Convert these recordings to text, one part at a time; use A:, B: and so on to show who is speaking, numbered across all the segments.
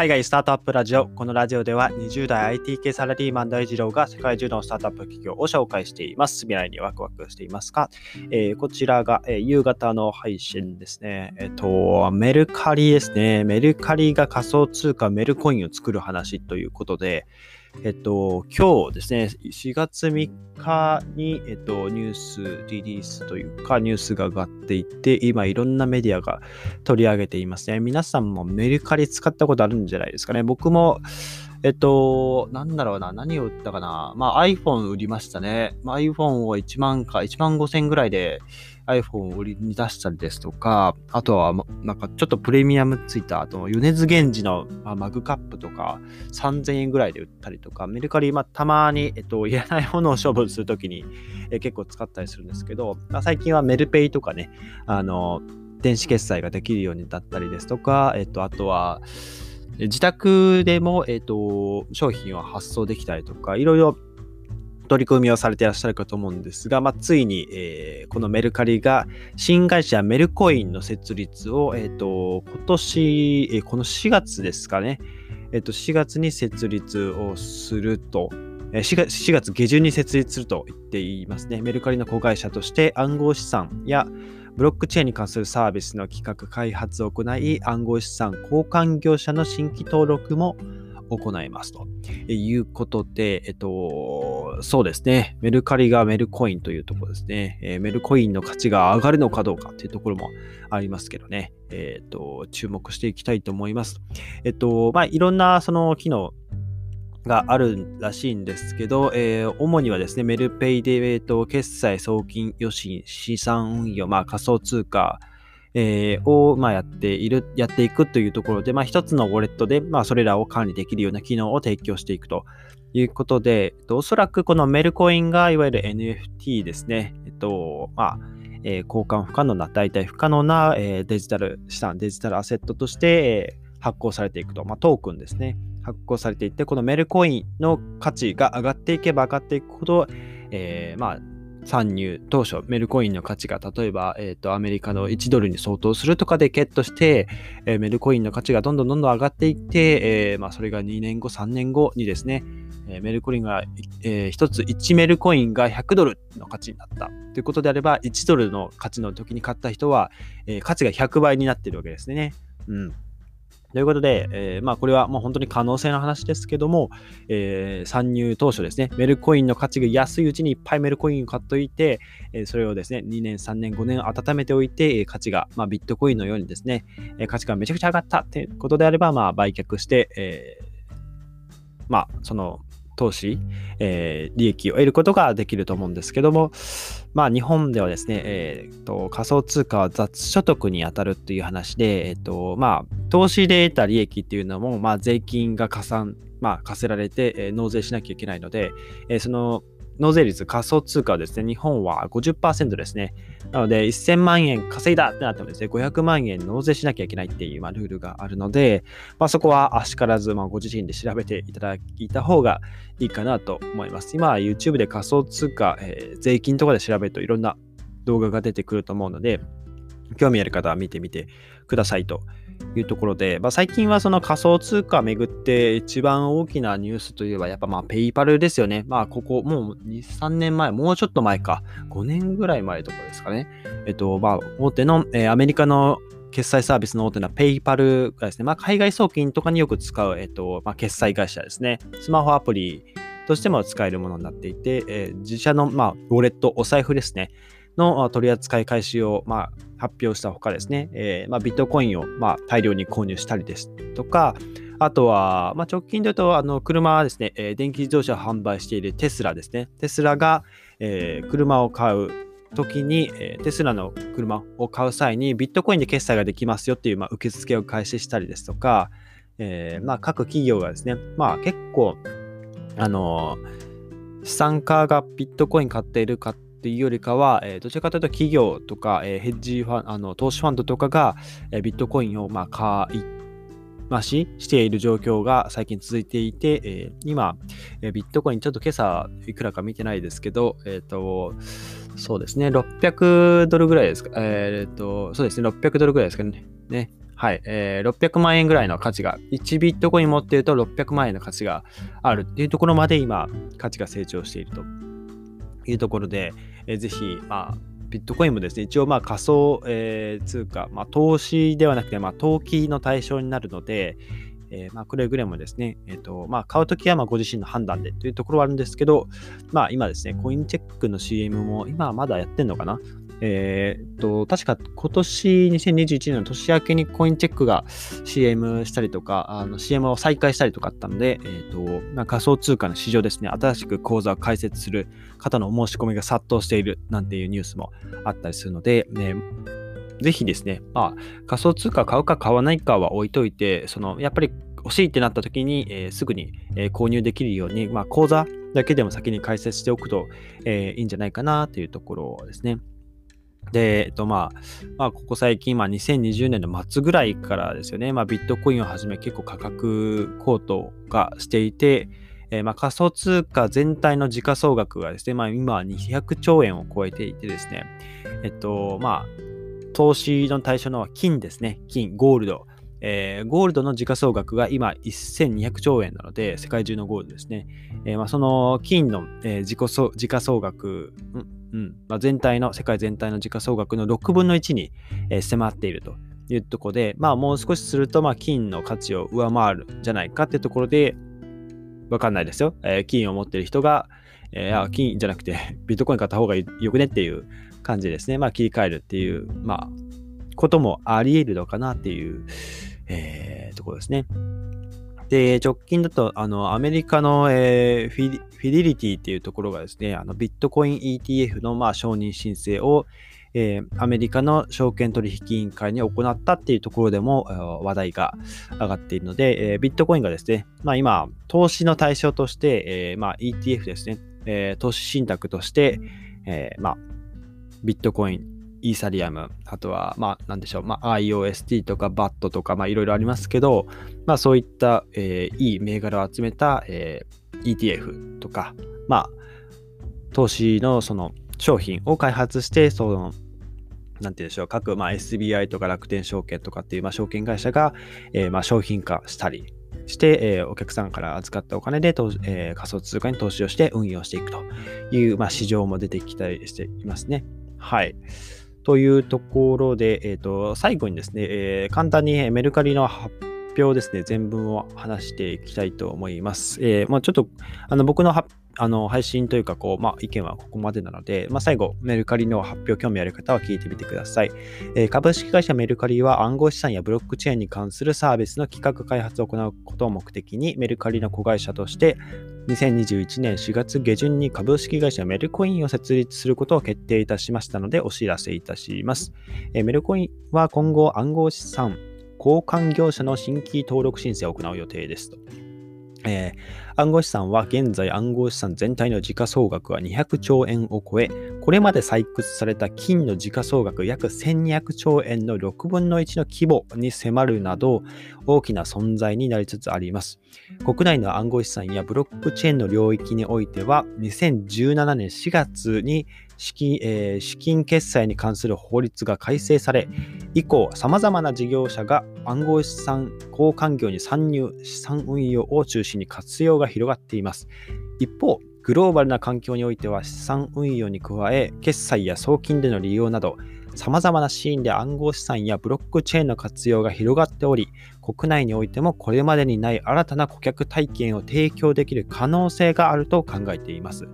A: 海外スタートアップラジオ。このラジオでは20代 IT 系サラリーマン大二郎が世界中のスタートアップ企業を紹介しています。未来にワクワクしていますか、えー、こちらが、えー、夕方の配信ですね。えっ、ー、と、メルカリですね。メルカリが仮想通貨メルコインを作る話ということで、えっと、今日ですね、4月3日に、えっと、ニュースリリースというか、ニュースが上がっていて、今いろんなメディアが取り上げていますね。皆さんもメルカリ使ったことあるんじゃないですかね。僕も、えっと、なんだろうな、何を売ったかな。まあ iPhone 売りましたね。まあ、iPhone を1万か、1万5千ぐらいで iPhone を売りに出したりですとか、あとは、なんかちょっとプレミアムついた、あと、米津玄師の、まあ、マグカップとか3000円ぐらいで売ったりとか、メルカリ、まあ、たまに、えっと、いらないものを処分するときに、え結構使ったりするんですけど、まあ、最近はメルペイとかね、あの、電子決済ができるようになったりですとか、えっと、あとは、自宅でも、えっ、と、商品を発送できたりとか、いろいろ取り組みをされていらっしゃるかと思うんですが、まあ、ついに、えー、このメルカリが新会社メルコインの設立を、えっ、ー、と、今年、えー、この4月ですかね、えっ、と、4月に設立をすると、4月 ,4 月下旬に設立すると言っていますね。メルカリの子会社として暗号資産やブロックチェーンに関するサービスの企画開発を行い、暗号資産交換業者の新規登録も行いますと。いうことで、えっと、そうですね、メルカリがメルコインというところですね、えー、メルコインの価値が上がるのかどうかというところもありますけどね、えっと、注目していきたいと思います。えっと、まあ、いろんなその機能、があるらしいんですけど、えー、主にはですね、メルペイで、えーと、決済、送金、予診、資産運用、まあ、仮想通貨、えー、を、まあ、やっている、やっていくというところで、まあ、一つのウォレットで、まあ、それらを管理できるような機能を提供していくと。いうことで、えっと、おそらくこのメルコインがいわゆる NFT ですね、えっと、まあ、えー、交換不可能な、代替不可能な、えー、デジタル資産、デジタルアセットとして、えー、発行されていくと、まあ、トークンですね。発行されていって、このメルコインの価値が上がっていけば上がっていくほど、えー、まあ、参入当初、メルコインの価値が例えば、えーと、アメリカの1ドルに相当するとかでゲットして、えー、メルコインの価値がどんどんどんどん上がっていって、えー、まあ、それが2年後、3年後にですね、えー、メルコインが、え、1つ1メルコインが100ドルの価値になったということであれば、1ドルの価値の時に買った人は、え、価値が100倍になっているわけですね。うん。ということで、えー、まあこれはもう本当に可能性の話ですけども、えー、参入当初ですね、メルコインの価値が安いうちにいっぱいメルコインを買っておいて、えー、それをですね、2年、3年、5年温めておいて、価値が、まあ、ビットコインのようにですね、価値がめちゃくちゃ上がったということであれば、まあ売却して、えー、まあその投資、えー、利益を得ることができると思うんですけども、まあ日本ではですね、えーと、仮想通貨は雑所得に当たるという話で、え、ー、と、まあ投資で得た利益っていうのも、まあ税金が加算、まあ課せられて、えー、納税しなきゃいけないので、えー、その納税率、仮想通貨はですね、日本は50%ですね。なので、1000万円稼いだってなってもですね、500万円納税しなきゃいけないっていう、まあ、ルールがあるので、まあ、そこはあしからず、まあ、ご自身で調べていただいた方がいいかなと思います。今 YouTube で仮想通貨、えー、税金とかで調べるといろんな動画が出てくると思うので、興味ある方は見てみてくださいというところで、まあ、最近はその仮想通貨をめぐって一番大きなニュースといえばやっぱまあペイパルですよね。まあここもう2、3年前、もうちょっと前か、5年ぐらい前とかですかね。えっと、まあ大手の、えー、アメリカの決済サービスの大手なペイパルがですね、まあ海外送金とかによく使う、えっと、まあ決済会社ですね。スマホアプリとしても使えるものになっていて、えー、自社の、まあ、ウォレット、お財布ですね。の取り扱い開始を、まあ、発表したほかですね、えーまあ、ビットコインを、まあ、大量に購入したりですとか、あとは、まあ、直近で言うと、あの車ですね、えー、電気自動車を販売しているテスラですね。テスラが、えー、車を買う時に、えー、テスラの車を買う際にビットコインで決済ができますよっていう、まあ、受付を開始したりですとか、えーまあ、各企業がですね、まあ、結構、あの資産家がビットコイン買っているかっいうよりかは、えー、どちらかというと企業とか、えー、ヘッジファン、あの投資ファンドとかが、えー、ビットコインを、まあ、買い増ししている状況が最近続いていて、えー、今、えー、ビットコインちょっと今朝いくらか見てないですけど、え、ー、と、そうですね、600ドルぐらいですか、えっ、と、そうですね、600ドルぐらいですかね。ねはい、えー、600万円ぐらいの価値が、1ビットコイン持っていると600万円の価値があるっていうところまで今、価値が成長しているというところで、えー、ぜひ、まあ、ビットコインもですね、一応まあ仮想、えー、通貨、まあ、投資ではなくて、まあ、投機の対象になるので、えー、まあくれぐれもですね、えーとまあ、買うときはまあご自身の判断でというところはあるんですけど、まあ、今ですね、コインチェックの CM も今まだやってんのかなえー、っと、確か今年2021年の年明けにコインチェックが CM したりとか、CM を再開したりとかあったので、えー、っと、まあ、仮想通貨の市場ですね、新しく口座を開設する方の申し込みが殺到しているなんていうニュースもあったりするので、ね、ぜひですね、まあ、仮想通貨買うか買わないかは置いといて、その、やっぱり欲しいってなった時に、えー、すぐに、購入できるように、まあ、口座だけでも先に開設しておくと、えー、いいんじゃないかなというところですね。で、えっとまあ、まあ、ここ最近、まあ、2020年の末ぐらいからですよね、まあ、ビットコインをはじめ結構価格高騰がしていて、えー、まあ仮想通貨全体の時価総額がですね、まあ、今は200兆円を超えていてですね、えっと、まあ、投資の対象の金ですね、金、ゴールド。えー、ゴールドの時価総額が今1200兆円なので、世界中のゴールドですね。えー、まあ、その金の、えー、時価総額、うんまあ、全体の、世界全体の時価総額の6分の1に、迫っているというところで、まあもう少しすると、まあ金の価値を上回るじゃないかっていうところで、わかんないですよ。えー、金を持っている人が、えー、金じゃなくて ビットコイン買った方がよくねっていう感じですね。まあ切り替えるっていう、まあ、こともあり得るのかなっていう、えー、ところですね。で、直近だと、あの、アメリカの、えー、フィフィリティっていうところがですね、あのビットコイン ETF の、まあ、承認申請を、えー、アメリカの証券取引委員会に行ったっていうところでも話題が上がっているので、えー、ビットコインがですね、まあ、今、投資の対象として、えーまあ、ETF ですね、えー、投資信託として、えーまあ、ビットコイン、イーサリアム、あとは、まあ、なんでしょう、まあ、IOST とか BAT とか、まあ、いろいろありますけど、まあ、そういった、えー、いい銘柄を集めた、えー、ETF とか、まあ、投資のその商品を開発して、その、なんて言うんでしょう、各、まあ、SBI とか楽天証券とかっていう、まあ、証券会社が、えー、まあ、商品化したりして、えー、お客さんから預かったお金で、えー、仮想通貨に投資をして運用していくという、まあ、市場も出てきたりしていますね。はい。というところで、えーと、最後にですね、えー、簡単にメルカリの発表ですね、全文を話していきたいと思います。えー、まあ、ちょっとあの僕のあの配信というかこう、まあ、意見はここまでなので、まあ、最後、メルカリの発表、興味ある方は聞いてみてください、えー、株式会社メルカリは暗号資産やブロックチェーンに関するサービスの企画開発を行うことを目的に、メルカリの子会社として、2021年4月下旬に株式会社メルコインを設立することを決定いたしましたので、お知らせいたします。えー、メルコインは今後暗号資産交換業者の新規登録申請を行う予定ですと。えー、暗号資産は現在暗号資産全体の時価総額は200兆円を超え、これまで採掘された金の時価総額約1200兆円の6分の1の規模に迫るなど、大きな存在になりつつあります。国内の暗号資産やブロックチェーンの領域においては、2017年4月に資金,、えー、資金決済に関する法律が改正され、以降、様々な事業者が暗号資産交換業に参入、資産運用を中心に活用が広がっています。一方、グローバルな環境においては資産運用に加え、決済や送金での利用など、様々なシーンで暗号資産やブロックチェーンの活用が広がっており、国内においてもこれまでにない新たな顧客体験を提供できる可能性があると考えています。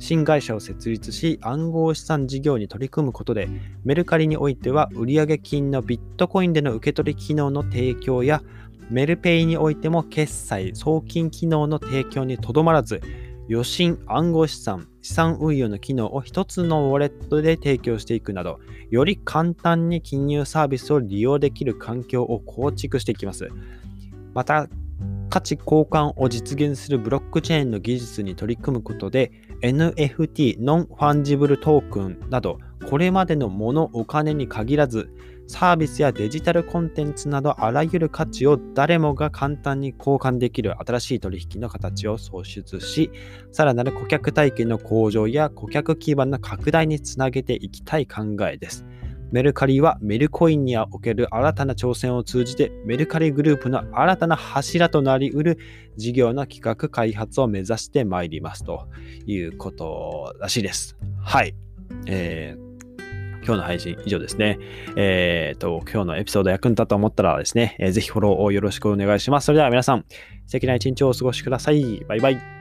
A: 新会社を設立し暗号資産事業に取り組むことでメルカリにおいては売上金のビットコインでの受け取り機能の提供やメルペイにおいても決済送金機能の提供にとどまらず余震暗号資産資産運用の機能を一つのウォレットで提供していくなどより簡単に金融サービスを利用できる環境を構築していきます。また価値交換を実現するブロックチェーンの技術に取り組むことで NFT、ノンファンジブルトークンなどこれまでのもの、お金に限らずサービスやデジタルコンテンツなどあらゆる価値を誰もが簡単に交換できる新しい取引の形を創出し、さらなる顧客体験の向上や顧客基盤の拡大につなげていきたい考えです。メルカリはメルコインにおける新たな挑戦を通じてメルカリグループの新たな柱となりうる事業の企画開発を目指してまいりますということらしいです。はい。えー今日の配信以上ですね。え、ー、と、今日のエピソード役に立ったと思ったらですね、えー、ぜひフォローをよろしくお願いします。それでは皆さん、素敵な一日をお過ごしください。バイバイ。